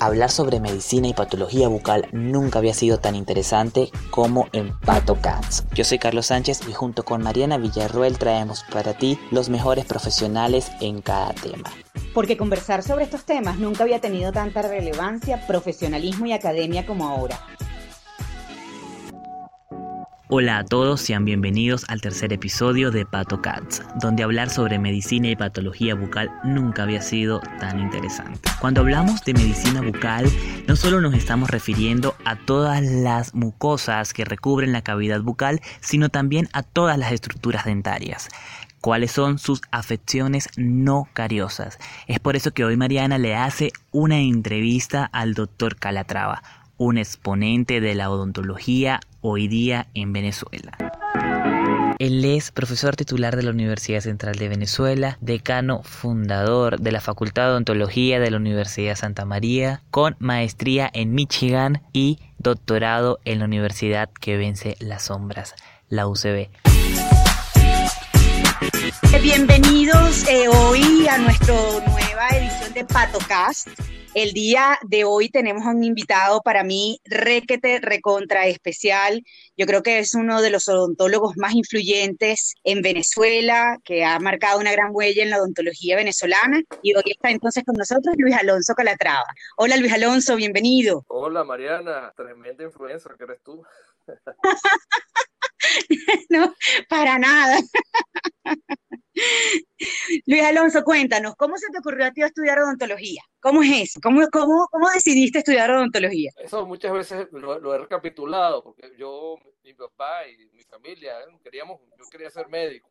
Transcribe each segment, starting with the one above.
Hablar sobre medicina y patología bucal nunca había sido tan interesante como en Pato Cats. Yo soy Carlos Sánchez y junto con Mariana Villarruel traemos para ti los mejores profesionales en cada tema. Porque conversar sobre estos temas nunca había tenido tanta relevancia, profesionalismo y academia como ahora. Hola a todos, sean bienvenidos al tercer episodio de Pato Cats, donde hablar sobre medicina y patología bucal nunca había sido tan interesante. Cuando hablamos de medicina bucal, no solo nos estamos refiriendo a todas las mucosas que recubren la cavidad bucal, sino también a todas las estructuras dentarias cuáles son sus afecciones no cariosas. Es por eso que hoy Mariana le hace una entrevista al doctor Calatrava, un exponente de la odontología hoy día en Venezuela. Él es profesor titular de la Universidad Central de Venezuela, decano fundador de la Facultad de Odontología de la Universidad Santa María, con maestría en Michigan y doctorado en la Universidad que vence las sombras, la UCB. Bienvenidos eh, hoy a nuestra nueva edición de PatoCast. El día de hoy tenemos a un invitado para mí requete, recontra especial. Yo creo que es uno de los odontólogos más influyentes en Venezuela, que ha marcado una gran huella en la odontología venezolana. Y hoy está entonces con nosotros Luis Alonso Calatrava. Hola Luis Alonso, bienvenido. Hola Mariana, tremenda influencia que eres tú. no, para nada. Luis Alonso, cuéntanos, ¿cómo se te ocurrió a ti estudiar odontología? ¿Cómo es eso? ¿Cómo, cómo, cómo decidiste estudiar odontología? Eso muchas veces lo, he recapitulado, porque yo, mi papá y mi familia, eh, queríamos, yo quería ser médico,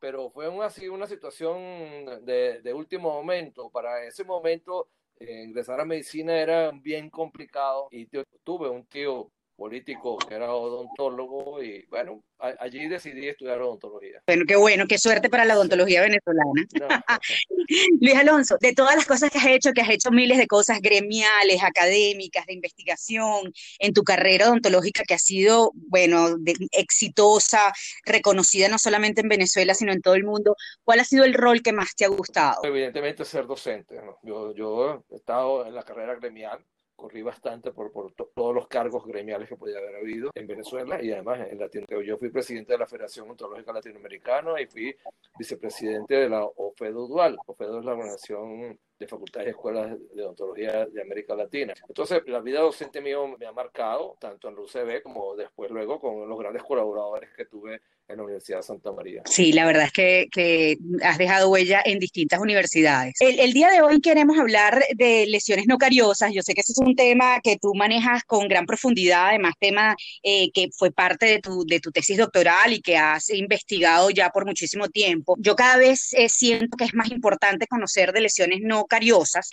pero fue una, una situación de, de último momento. Para ese momento, eh, ingresar a medicina era bien complicado y tuve un tío político que era odontólogo y bueno, allí decidí estudiar odontología. Bueno, qué bueno, qué suerte para la odontología venezolana. Luis Alonso, de todas las cosas que has hecho, que has hecho miles de cosas gremiales, académicas, de investigación, en tu carrera odontológica que ha sido, bueno, exitosa, reconocida no solamente en Venezuela, sino en todo el mundo, ¿cuál ha sido el rol que más te ha gustado? Evidentemente ser docente. Yo, yo he estado en la carrera gremial, corrí bastante por, por todos los cargos gremiales que podía haber habido en Venezuela y además en Latinoamérica. Yo fui presidente de la Federación Ontológica Latinoamericana y fui vicepresidente de la OFEDO Dual. OFEDO es la Organización de Facultades y Escuelas de Odontología de América Latina. Entonces, la vida docente mío me ha marcado, tanto en UCB como después luego con los grandes colaboradores que tuve en la Universidad de Santa María. Sí, la verdad es que, que has dejado huella en distintas universidades. El, el, día de hoy queremos hablar de lesiones no cariosas. Yo sé que ese es un tema que tú manejas con gran profundidad, además tema eh, que fue parte de tu, de tu tesis doctoral y que has investigado ya por muchísimo tiempo. Yo cada vez eh, siento que es más importante conocer de lesiones no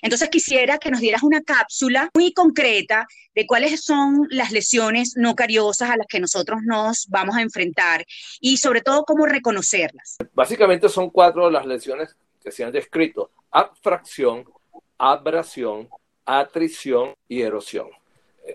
Entonces quisiera que nos dieras una cápsula muy concreta de cuáles son las lesiones no cariosas a las que nosotros nos vamos a enfrentar y sobre todo cómo reconocerlas. Básicamente son cuatro las lesiones que se han descrito. Abfracción, abrasión, atrición y erosión.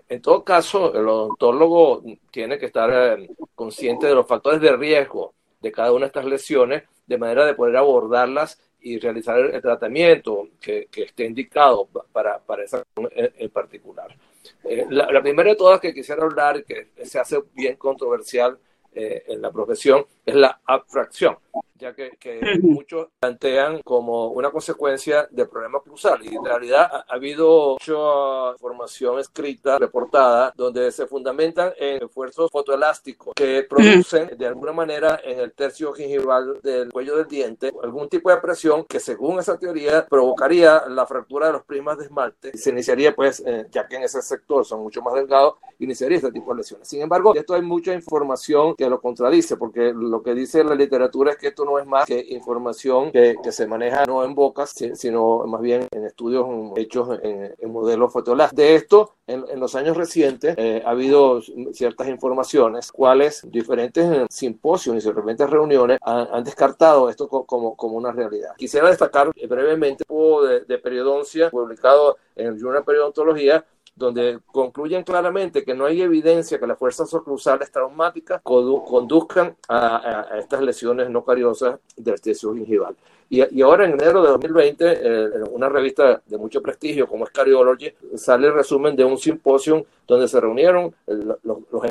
En todo caso, el odontólogo tiene que estar eh, consciente de los factores de riesgo de cada una de estas lesiones, de manera de poder abordarlas y realizar el tratamiento que, esté indicado para, para esa en particular. Eh, la, la, primera de todas que quisiera hablar, que se hace bien controversial eh, en la profesión, es la abfracción ya que, muchos plantean como una consecuencia del problema cruzal. Y en realidad ha, habido mucha información escrita, reportada, donde se fundamentan en esfuerzos fotoelásticos que producen de alguna manera en el tercio gingival del cuello del diente algún tipo de presión que según esa teoría provocaría la fractura de los primas de esmalte y se iniciaría pues, eh, ya que en ese sector son mucho más delgados, iniciaría este tipo de lesiones. Sin embargo, de esto hay mucha información que lo contradice, porque lo que dice la literatura es que esto no es más que información que, que se maneja no en bocas, sino más bien en estudios hechos en, modelos fotolásticos. De esto, en, en, los años recientes, eh, ha habido ciertas informaciones, cuales diferentes simposios y diferentes reuniones han, han descartado esto como, como una realidad. Quisiera destacar brevemente un de, de periodoncia publicado en el Journal Periodontología donde concluyen claramente que no hay evidencia que las fuerzas oclusales traumáticas conduzcan a, estas lesiones no cariosas del tejido gingival. Y, ahora en enero de 2020, eh, una revista de mucho prestigio como es Cardiology, sale el resumen de un simposio donde se reunieron los, los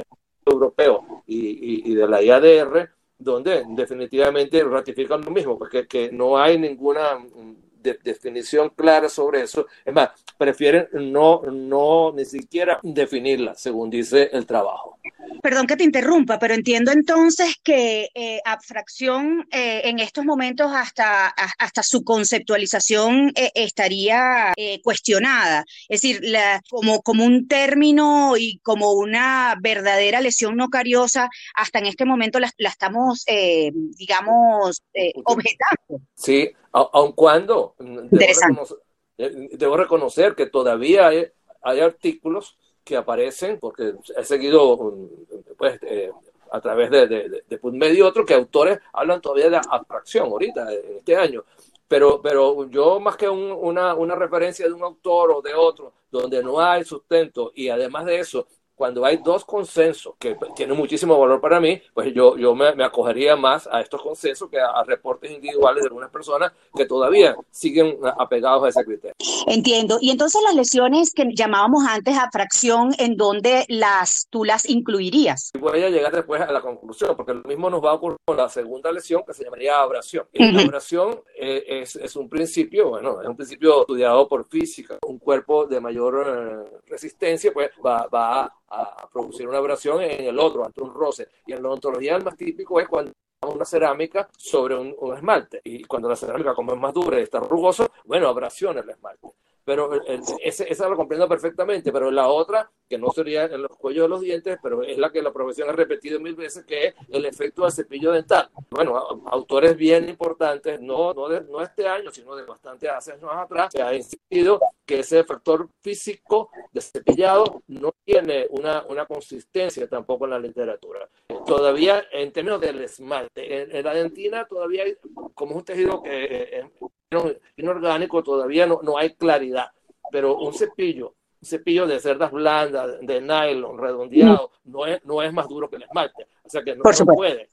europeos y, y, de la IADR, donde definitivamente ratifican lo mismo, porque que no hay ninguna definición clara sobre eso. Es más, prefieren no, no ni siquiera definirla, según dice el trabajo. Perdón que te interrumpa, pero entiendo entonces que eh, abstracción eh, en estos momentos hasta, hasta su conceptualización eh, estaría cuestionada. Es decir, como, como un término y como una verdadera lesión no cariosa, hasta en este momento la, la estamos, digamos, objetando. Sí, aun cuando debo reconocer, que todavía hay, hay artículos que aparecen, porque he seguido pues, eh, a través de, de, de PubMed y otros, que autores hablan todavía de abstracción ahorita, en este año. Pero, pero yo más que una, una referencia de un autor o de otro, donde no hay sustento y además de eso, cuando hay dos consensos que tienen muchísimo valor para mí, pues yo, yo me, acogería más a estos consensos que a, reportes individuales de algunas personas que todavía siguen apegados a ese criterio. Entiendo. Y entonces las lesiones que llamábamos antes a fracción, ¿en dónde las, tú las incluirías? Voy a llegar después a la conclusión, porque lo mismo nos va a ocurrir con la segunda lesión que se llamaría abrasión. La abrasión eh, es, es, un principio, bueno, es un principio estudiado por física. Un cuerpo de mayor eh, resistencia, pues va, va a a, producir una abrasión en el otro, ante un roce. Y en la odontología el más típico es cuando una cerámica sobre un, esmalte. Y cuando la cerámica, como es más dura y está rugoso, bueno, abrasiona el esmalte pero esa lo comprendo perfectamente, pero la otra, que no sería en los cuellos de los dientes, pero es la que la profesión ha repetido mil veces, que es el efecto del cepillo dental. Bueno, autores bien importantes, no, no, de, no este año, sino de bastante hace años atrás, se ha insistido que ese factor físico de cepillado no tiene una, una consistencia tampoco en la literatura. Todavía, en términos del esmalte, en, la dentina todavía hay, como es un tejido que inorgánico todavía no, no hay claridad, pero un cepillo, un cepillo de cerdas blandas, de nylon, redondeado, no es, no es más duro que el esmalte, o sea que no, puede,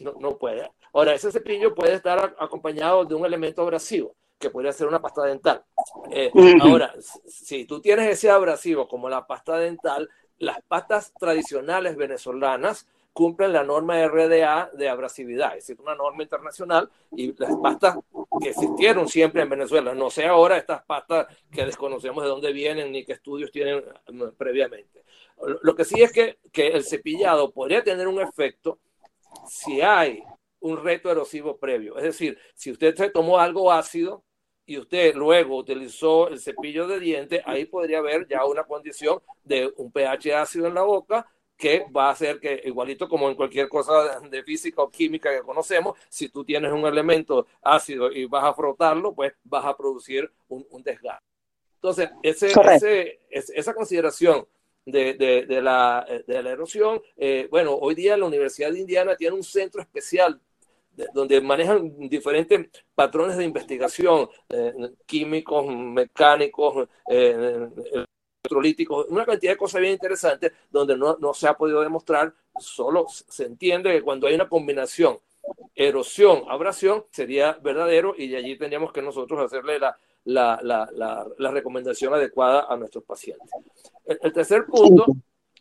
no, no, puede. Ahora, ese cepillo puede estar acompañado de un elemento abrasivo, que podría ser una pasta dental. Eh, ahora, si tú tienes ese abrasivo como la pasta dental, las pastas tradicionales venezolanas cumplen la norma RDA de abrasividad, es decir, una norma internacional y las pastas que existieron siempre en Venezuela, no sé ahora estas pastas que desconocemos de dónde vienen ni qué estudios tienen mm, previamente. Lo que sí es que, que el cepillado podría tener un efecto si hay un reto erosivo previo, es decir, si usted se tomó algo ácido, y usted luego utilizó el cepillo de diente, ahí podría haber ya una condición de un pH ácido en la boca que va a hacer que, igualito como en cualquier cosa de física o química que conocemos, si tú tienes un elemento ácido y vas a frotarlo, pues vas a producir un, desgaste. Entonces, ese, esa consideración de, de, la, de, la, erosión, eh, bueno, hoy día la Universidad de Indiana tiene un centro especial donde manejan diferentes patrones de investigación, eh, químicos, mecánicos, eh, electrolíticos, una cantidad de cosas bien interesantes donde no, no se ha podido demostrar, solo se entiende que cuando hay una combinación erosión, abrasión, sería verdadero y de allí tendríamos que nosotros hacerle la, la, la, la, recomendación adecuada a nuestros pacientes. El, tercer punto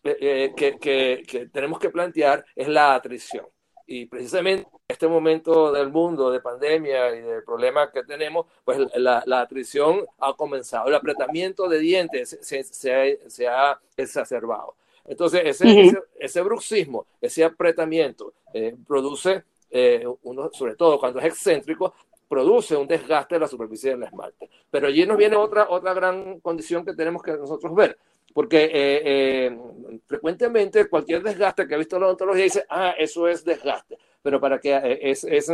eh, eh, que, que, que tenemos que plantear es la atrición. Y precisamente en este momento del mundo de pandemia y de problemas que tenemos, pues la, la atrición ha comenzado, el apretamiento de dientes se, se, se ha exacerbado. Entonces, ese, ese, bruxismo, ese apretamiento, eh, produce, eh, uno, sobre todo cuando es excéntrico, produce un desgaste de la superficie del esmalte. Pero allí nos viene otra, otra gran condición que tenemos que nosotros ver porque eh, eh, frecuentemente cualquier desgaste que ha visto la odontología dice, ah, eso es desgaste, pero para que eh, es, es,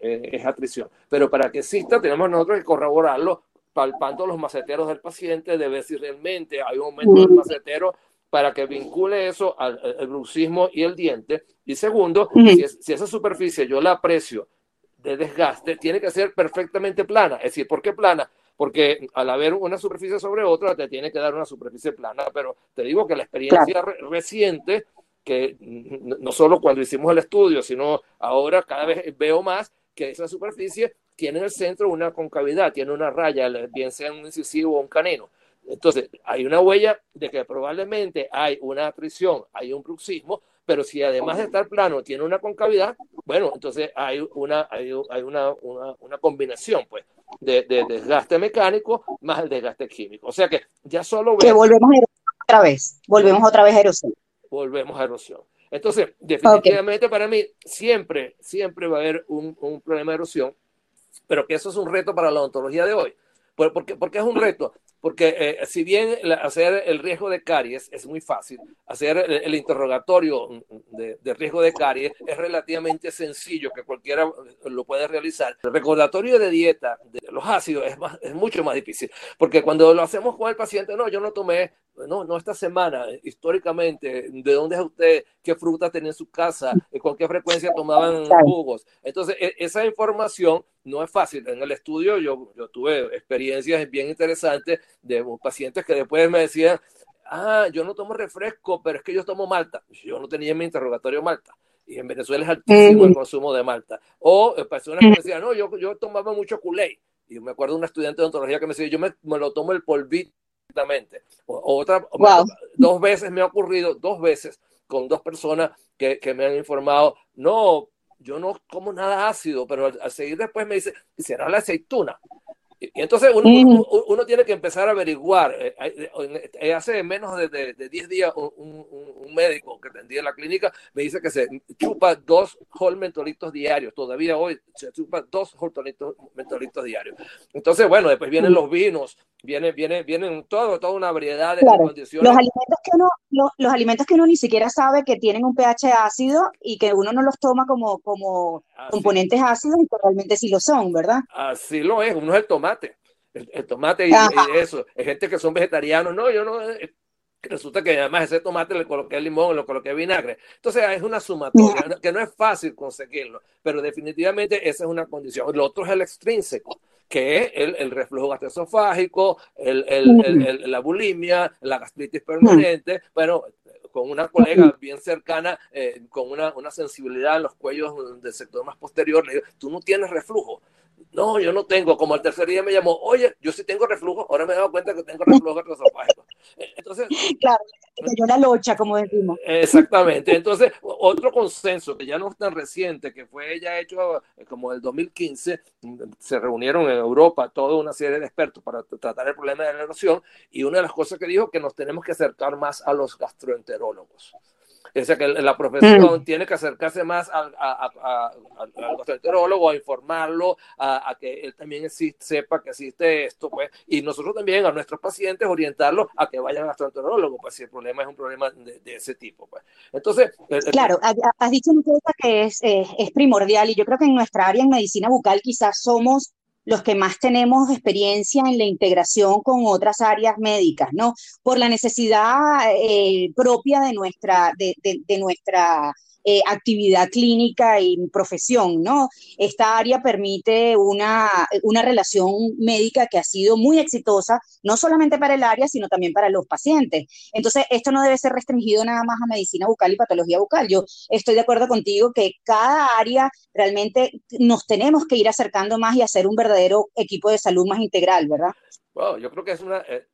es, atrición. Pero para que exista, tenemos nosotros que corroborarlo palpando los maceteros del paciente, de ver si realmente hay un aumento del macetero para que vincule eso al, bruxismo y el diente. Y segundo, si, si esa superficie yo la aprecio de desgaste, tiene que ser perfectamente plana. Es decir, ¿por qué plana? Porque al haber una superficie sobre otra te tiene que dar una superficie plana, pero te digo que la experiencia reciente, que no solo cuando hicimos el estudio, sino ahora cada vez veo más que esa superficie tiene en el centro una concavidad, tiene una raya, bien sea un incisivo o un canino. Entonces, hay una huella de que probablemente hay una atrición, hay un bruxismo, pero si además de estar plano tiene una concavidad, bueno, entonces hay una, hay, una, una, combinación, pues, de, desgaste mecánico más el desgaste químico. O sea que ya solo... Que volvemos a erosión otra vez, volvemos otra vez a erosión. Volvemos a erosión. Entonces, definitivamente para mí siempre, siempre va a haber un, un problema de erosión, pero que eso es un reto para la ontología de hoy. ¿Por, qué, porque es un reto? Porque eh, si bien hacer el riesgo de caries es muy fácil, hacer el, interrogatorio de, riesgo de caries es relativamente sencillo, que cualquiera lo puede realizar. El recordatorio de dieta de los ácidos es, es mucho más difícil, porque cuando lo hacemos con el paciente, no, yo no tomé no, no esta semana, históricamente, ¿de dónde es usted? ¿Qué fruta tenía en su casa? ¿Con qué frecuencia tomaban jugos? Entonces, e, esa información no es fácil. En el estudio yo, yo tuve experiencias bien interesantes de pacientes que después me decían, ah, yo no tomo refresco, pero es que yo tomo malta. Yo no tenía en mi interrogatorio malta. Y en Venezuela es altísimo el consumo de malta. O eh, personas que me decían, no, yo, yo tomaba mucho culé. Y me acuerdo de un estudiante de ontología que me decía, yo me, me lo tomo el polvito otra, dos veces me ha ocurrido, dos veces, con dos personas que, que, me han informado, no, yo no como nada ácido, pero al, seguir después me dice, será la aceituna. Y, entonces uno, uno, tiene que empezar a averiguar. Eh, eh, eh, hace menos de, de, 10 días un, un, médico que atendía en la clínica me dice que se chupa dos whole mentolitos diarios. Todavía hoy se chupa dos whole mentolitos diarios. Entonces, bueno, después vienen los vinos, viene, viene, vienen todo, toda una variedad de condiciones. Los alimentos, que uno, los, alimentos que uno ni siquiera sabe que tienen un pH ácido y que uno no los toma como, como componentes ácidos y que realmente sí lo son, ¿verdad? Así lo es, uno es el tomate. El, tomate y, eso. Hay gente que son vegetarianos, no, yo no. Eh, resulta que además ese tomate le coloqué limón, le coloqué vinagre. Entonces es una sumatoria, que no es fácil conseguirlo, pero definitivamente esa es una condición. Lo otro es el extrínseco que es el, el reflujo gastroesofágico, el, el, la bulimia, la gastritis permanente, bueno, con una colega bien cercana, eh, con una, una, sensibilidad en los cuellos del sector más posterior, le digo, tú no tienes reflujo. No, yo no tengo. Como el tercer día me llamó, oye, yo sí tengo reflujo. Ahora me he dado cuenta que tengo reflujo gastroesofágico. Entonces, claro, cayó la locha, como decimos. Exactamente. Entonces, otro consenso que ya no es tan reciente, que fue ya hecho eh, como el 2015, se reunieron en Europa toda una serie de expertos para tratar el problema de la erosión y una de las cosas que dijo que nos tenemos que acercar más a los gastroenterólogos. O sea que la profesión mm. tiene que acercarse más al, gastroenterólogo, a informarlo, a, que él también sepa que existe esto, pues, y nosotros también a nuestros pacientes orientarlos a que vayan al gastroenterólogo, pues si el problema es un problema de, ese tipo, pues. Entonces... Claro, has dicho una cosa que es, es primordial y yo creo que en nuestra área en medicina bucal quizás somos los que más tenemos experiencia en la integración con otras áreas médicas, ¿no? Por la necesidad eh, propia de nuestra, de, de nuestra eh, actividad clínica y profesión, ¿no? Esta área permite una, una relación médica que ha sido muy exitosa, no solamente para el área, sino también para los pacientes. Entonces, esto no debe ser restringido nada más a medicina bucal y patología bucal. Yo estoy de acuerdo contigo que cada área realmente nos tenemos que ir acercando más y hacer un verdadero equipo de salud más integral, ¿verdad? Bueno, yo creo que es una, eh,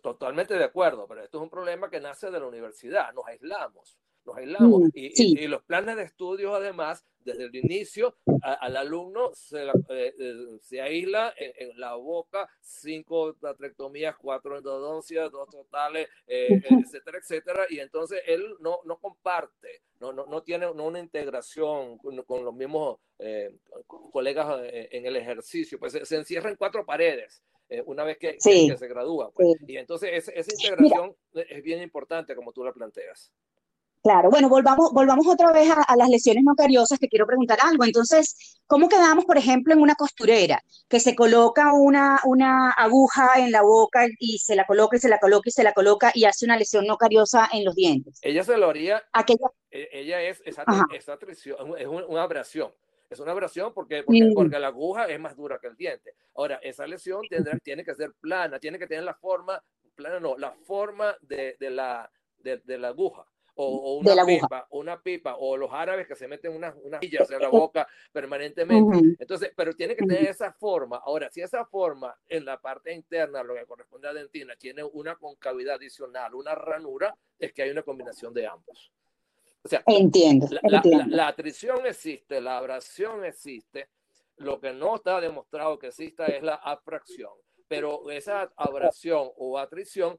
totalmente de acuerdo, pero esto es un problema que nace de la universidad, nos aislamos nos aislamos. Mm, y, los planes de estudios, además, desde el inicio, al alumno se, eh, eh, se aísla en, la boca, cinco tratrectomías, cuatro endodoncias, dos totales, eh, etcétera, etcétera, y entonces él no, no comparte, no, no, no tiene una integración con, los mismos colegas en el ejercicio, pues se, encierra en cuatro paredes. una vez que, se gradúa. Pues. Y entonces esa, integración es bien importante, como tú la planteas. Claro, bueno, volvamos, volvamos otra vez a, las lesiones no cariosas, que quiero preguntar algo. Entonces, ¿cómo quedamos, por ejemplo, en una costurera que se coloca una, una aguja en la boca y se la coloca y se la coloca y se la coloca y hace una lesión no cariosa en los dientes? Ella se lo haría. Aquella... E, ella es, esa, esa es una abrasión. Es una abrasión porque, porque, porque, la aguja es más dura que el diente. Ahora, esa lesión tendrá, tiene que ser plana, tiene que tener la forma, plana no, la forma de, de la, de, de la aguja o, una pipa, una pipa, o los árabes que se meten unas una pillas en la boca permanentemente. Entonces, pero tiene que tener esa forma. Ahora, si esa forma en la parte interna, lo que corresponde a dentina, tiene una concavidad adicional, una ranura, es que hay una combinación de ambos. O sea, entiendo, la, La, atrición existe, la abrasión existe. Lo que no está demostrado que exista es la abfracción. Pero esa abrasión o atrición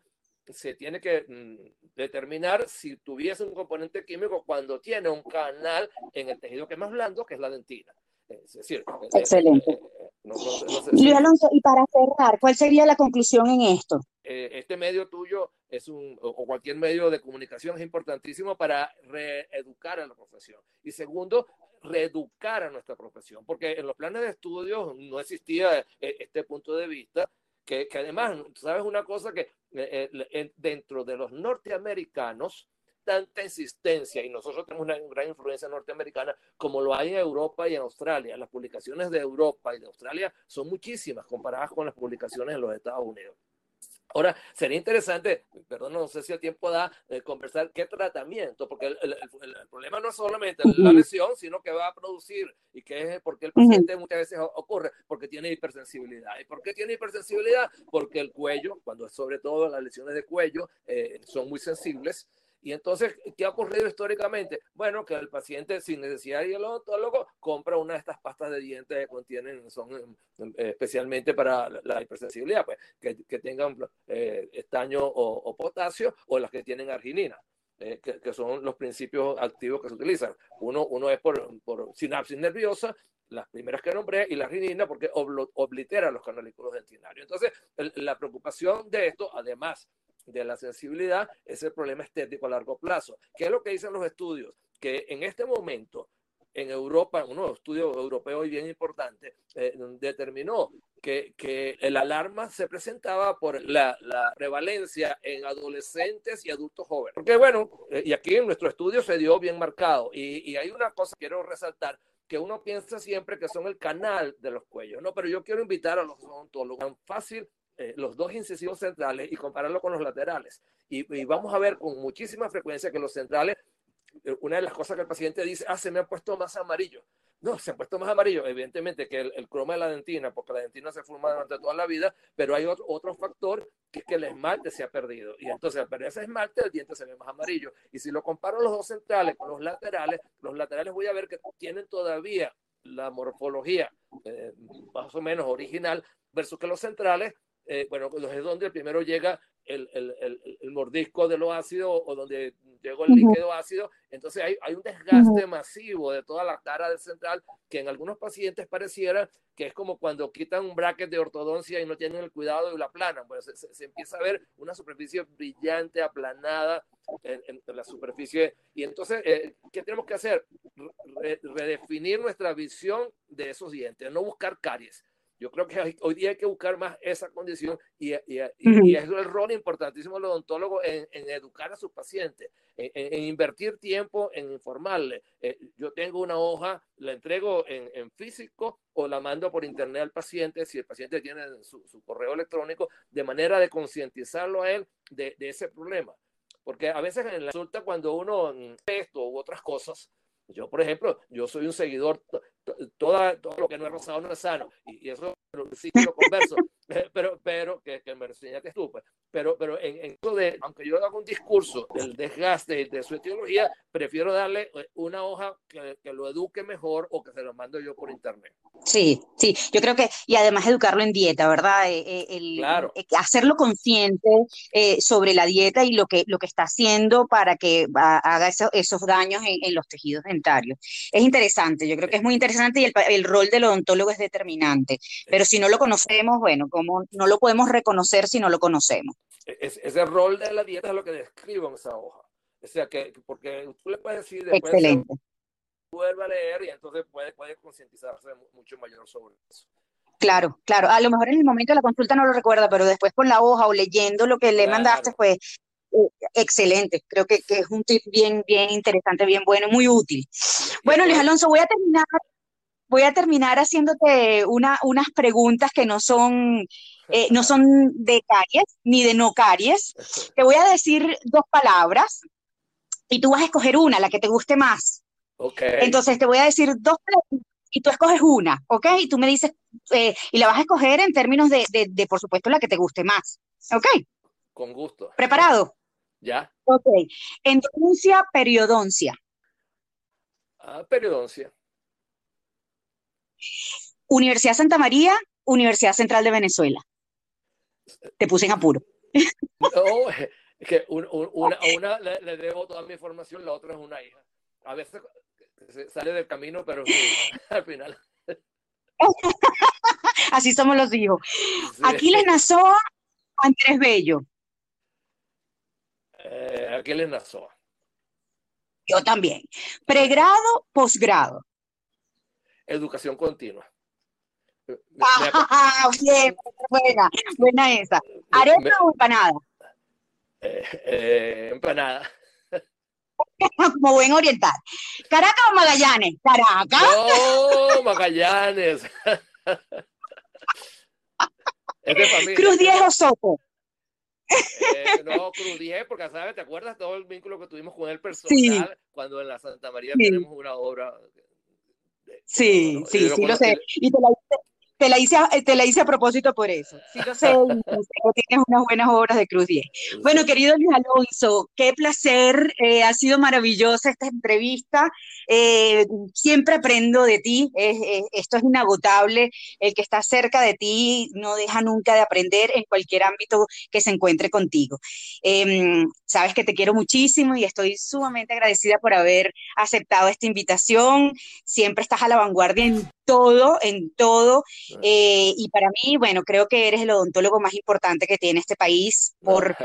se tiene que mm, determinar si tuviese un componente químico cuando tiene un canal en el tejido que es más blando, que es la dentina. Es decir, eh, Excelente. Eh, eh, Luis Alonso, y para cerrar, ¿cuál sería la conclusión en esto? este medio tuyo es un, o cualquier medio de comunicación es importantísimo para reeducar a la profesión. Y segundo, reeducar a nuestra profesión, porque en los planes de estudios no existía este punto de vista que, que, además, ¿sabes una cosa? Que eh, eh, dentro de los norteamericanos, tanta insistencia, y nosotros tenemos una gran influencia norteamericana, como lo hay en Europa y en Australia. Las publicaciones de Europa y de Australia son muchísimas comparadas con las publicaciones de los Estados Unidos. Ahora, sería interesante, perdón, no sé si el tiempo da, eh, conversar qué tratamiento, porque el, problema no es solamente la lesión, sino que va a producir y que es porque el paciente muchas veces ocurre, porque tiene hipersensibilidad. ¿Y por qué tiene hipersensibilidad? Porque el cuello, cuando es sobre todo las lesiones de cuello, eh, son muy sensibles y entonces, ¿qué ha ocurrido históricamente? Bueno, que el paciente sin necesidad de odontólogo compra una de estas pastas de dientes que contienen, son em, em, especialmente para la hipersensibilidad, pues, que, que tengan eh, estaño o, potasio o las que tienen arginina. Eh, que, son los principios activos que se utilizan. Uno, uno es por, por sinapsis nerviosa las primeras que nombré, y la arginina porque oblitera los canalículos dentinarios. Entonces, la preocupación de esto, además de la sensibilidad es el problema estético a largo plazo. ¿Qué es lo que dicen los estudios? Que en este momento, en Europa, uno estudio europeo y bien importante, eh, determinó que, que, el alarma se presentaba por la, la, prevalencia en adolescentes y adultos jóvenes. Porque bueno, eh, y aquí en nuestro estudio se dio bien marcado, y, y hay una cosa que quiero resaltar, que uno piensa siempre que son el canal de los cuellos, ¿no? Pero yo quiero invitar a los odontólogos, tan fácil eh, los dos incisivos centrales y compararlo con los laterales. Y, vamos a ver con muchísima frecuencia que los centrales, eh, una de las cosas que el paciente dice, ah, se me ha puesto más amarillo. No, se ha puesto más amarillo. Evidentemente que el, croma de la dentina, porque la dentina se forma durante toda la vida, pero hay otro, otro factor que es que el esmalte se ha perdido. Y entonces al perder ese esmalte, el diente se ve más amarillo. Y si lo comparo los dos centrales con los laterales, los laterales voy a ver que tienen todavía la morfología eh, más o menos original versus que los centrales eh, bueno, pues, es donde primero llega el, el, el, mordisco de lo ácido o donde llegó el líquido ácido. Entonces hay, hay un desgaste masivo de toda la cara del central que en algunos pacientes pareciera que es como cuando quitan un bracket de ortodoncia y no tienen el cuidado y la aplanan. Pues se, se, empieza a ver una superficie brillante, aplanada en, la superficie. Y entonces, eh, ¿qué tenemos que hacer? redefinir nuestra visión de esos dientes, no buscar caries yo creo que hoy día hay que buscar más esa condición y, y, y, es el rol importantísimo del odontólogo en, en educar a sus pacientes, en, invertir tiempo en informarle. Eh, yo tengo una hoja, la entrego en, en, físico o la mando por internet al paciente si el paciente tiene su, su correo electrónico, de manera de concientizarlo a él de, de, ese problema. Porque a veces resulta cuando uno esto u otras cosas, yo, por ejemplo, yo soy un seguidor toda, todo lo que no es rosado no es sano. Y, y eso sí lo converso. pero, pero, que, que me enseñaste tú, pues. Pero, pero en, en eso de, aunque yo haga un discurso del desgaste de su etiología, prefiero darle eh, una hoja que, que, lo eduque mejor o que se lo mando yo por internet. Sí, sí, yo creo que, y además educarlo en dieta, ¿verdad? Eh, eh, el, claro. hacerlo consciente eh, sobre la dieta y lo que, lo que está haciendo para que haga eso, esos daños en, en, los tejidos dentarios. Es interesante, yo creo que es muy interesante y el, el rol del odontólogo es determinante, pero si no lo conocemos, bueno, como no lo podemos reconocer si no lo conocemos. Es, ese rol de la dieta es lo que describo en esa hoja. O sea, que porque tú le puedes decir después Excelente. vuelve a leer y entonces puede, puede concientizarse mucho mayor sobre eso. Claro, claro. A lo mejor en el momento de la consulta no lo recuerda, pero después con la hoja o leyendo lo que le claro. mandaste, pues eh, excelente. Creo que, que, es un tip bien, bien interesante, bien bueno, muy útil. Bueno, Luis Alonso, voy a terminar voy a terminar haciéndote una, unas preguntas que no son, eh, no son de caries ni de no caries. Te voy a decir dos palabras y tú vas a escoger una, la que te guste más. Ok. Entonces te voy a decir dos palabras y tú escoges una, ¿ok? Y tú me dices, eh, y la vas a escoger en términos de, de, de, por supuesto, la que te guste más. ¿Ok? Con gusto. ¿Preparado? Ya. Ok. Endodoncia, periodoncia. Ah, periodoncia. Universidad Santa María, Universidad Central de Venezuela. Te puse en apuro. No, es que un, un, una, a una le, le, debo toda mi información, la otra es una hija. A veces se sale del camino, pero al final. Así somos los hijos. Sí. Aquiles Nazoa, Andrés Bello. Eh, Aquiles Nazoa. Yo también. Pregrado, posgrado. Educación continua. Ah, bien, buena, buena esa. ¿Arepa me, o empanada? Eh, eh, empanada. Como buen oriental. ¿Caracas o Magallanes? ¿Caracas? No, Magallanes. es. Cruz 10 o Soto. Eh, no, Cruz 10, porque sabes, ¿te acuerdas todo el vínculo que tuvimos con el personal Sí. cuando en la Santa María Sí. tenemos una obra? Sí, sí, sí lo sé. Y te la te la hice, a- te la hice a propósito por eso. Sí lo sé, que tienes unas buenas obras de Cruz 10. Bueno, querido Luis Alonso, qué placer, eh, ha sido maravillosa esta entrevista. Eh, siempre aprendo de ti, es- es- esto es inagotable. El que está cerca de ti no deja nunca de aprender en cualquier ámbito que se encuentre contigo. Em, sabes que te quiero muchísimo y estoy sumamente agradecida por haber aceptado esta invitación. Siempre estás a la vanguardia en todo, en todo. Eh, y para mí, bueno, creo que eres el odontólogo más importante que tiene este país por,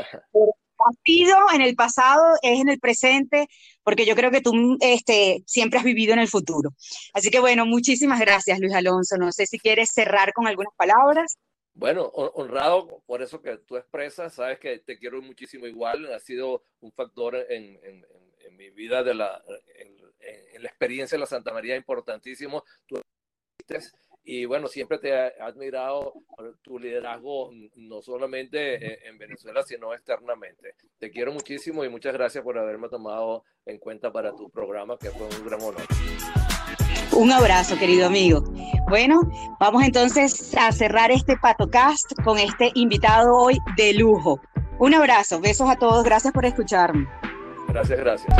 ha sido en el pasado, es en el presente, porque yo creo que tú este, siempre has vivido en el futuro. Así que bueno, muchísimas gracias, Luis Alonso. No sé si quieres cerrar con algunas palabras. Bueno, hon- honrado por eso que tú expresas, sabes que te quiero muchísimo igual, ha sido un factor en, en- en- mi vida de la, en, en- la experiencia de la Santa María importantísimo. Tú existes y bueno, siempre te he admirado por tu liderazgo, n- no solamente en, en Venezuela, sino externamente. Te quiero muchísimo y muchas gracias por haberme tomado en cuenta para tu programa, que fue un gran honor. Un abrazo, querido amigo. Bueno, vamos entonces a cerrar este patocast con este invitado hoy de lujo. Un abrazo, besos a todos, gracias por escucharme. Gracias, gracias.